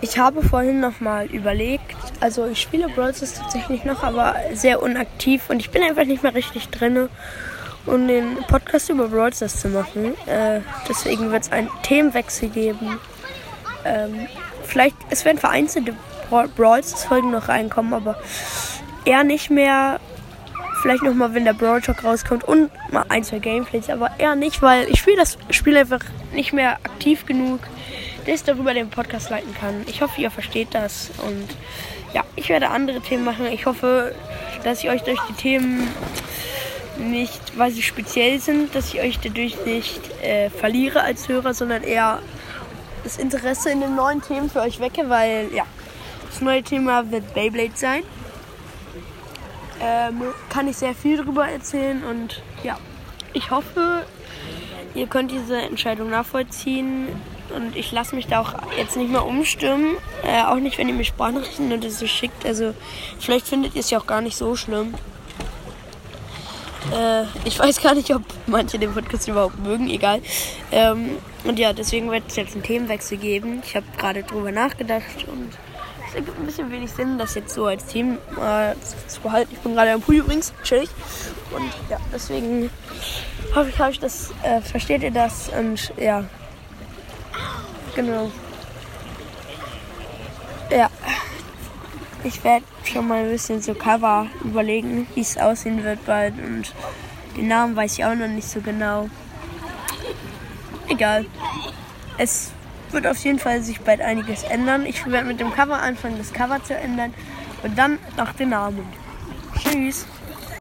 Ich habe vorhin nochmal überlegt, also ich spiele Brawl Stars tatsächlich noch, aber sehr unaktiv und ich bin einfach nicht mehr richtig drin, um den Podcast über Brawl Stars zu machen. Äh, deswegen wird es einen Themenwechsel geben. Ähm, vielleicht, es werden vereinzelte Brawl Stars Folgen noch reinkommen, aber eher nicht mehr. Vielleicht nochmal, wenn der Brawl Talk rauskommt und mal ein, zwei Gameplays, aber eher nicht, weil ich spiele das Spiel einfach nicht mehr aktiv genug das darüber den Podcast leiten kann. Ich hoffe, ihr versteht das und ja, ich werde andere Themen machen. Ich hoffe, dass ich euch durch die Themen nicht, weil sie speziell sind, dass ich euch dadurch nicht äh, verliere als Hörer, sondern eher das Interesse in den neuen Themen für euch wecke, weil ja, das neue Thema wird Beyblade sein. Ähm, kann ich sehr viel darüber erzählen und ja, ich hoffe, ihr könnt diese Entscheidung nachvollziehen. Und ich lasse mich da auch jetzt nicht mehr umstimmen. Äh, auch nicht, wenn ihr mir Sprachnachrichten oder so schickt. Also vielleicht findet ihr es ja auch gar nicht so schlimm. Äh, ich weiß gar nicht, ob manche den Podcast überhaupt mögen, egal. Ähm, und ja, deswegen wird es jetzt einen Themenwechsel geben. Ich habe gerade drüber nachgedacht und es ergibt ein bisschen wenig Sinn, das jetzt so als Thema äh, zu behalten. Ich bin gerade am Pool übrigens, chillig. Und ja, deswegen hoffe ich, hoffe ich das, äh, versteht ihr das und ja, Genau. Ja. Ich werde schon mal ein bisschen so Cover überlegen, wie es aussehen wird bald. Und den Namen weiß ich auch noch nicht so genau. Egal. Es wird auf jeden Fall sich bald einiges ändern. Ich werde mit dem Cover anfangen, das Cover zu ändern. Und dann nach den Namen. Tschüss.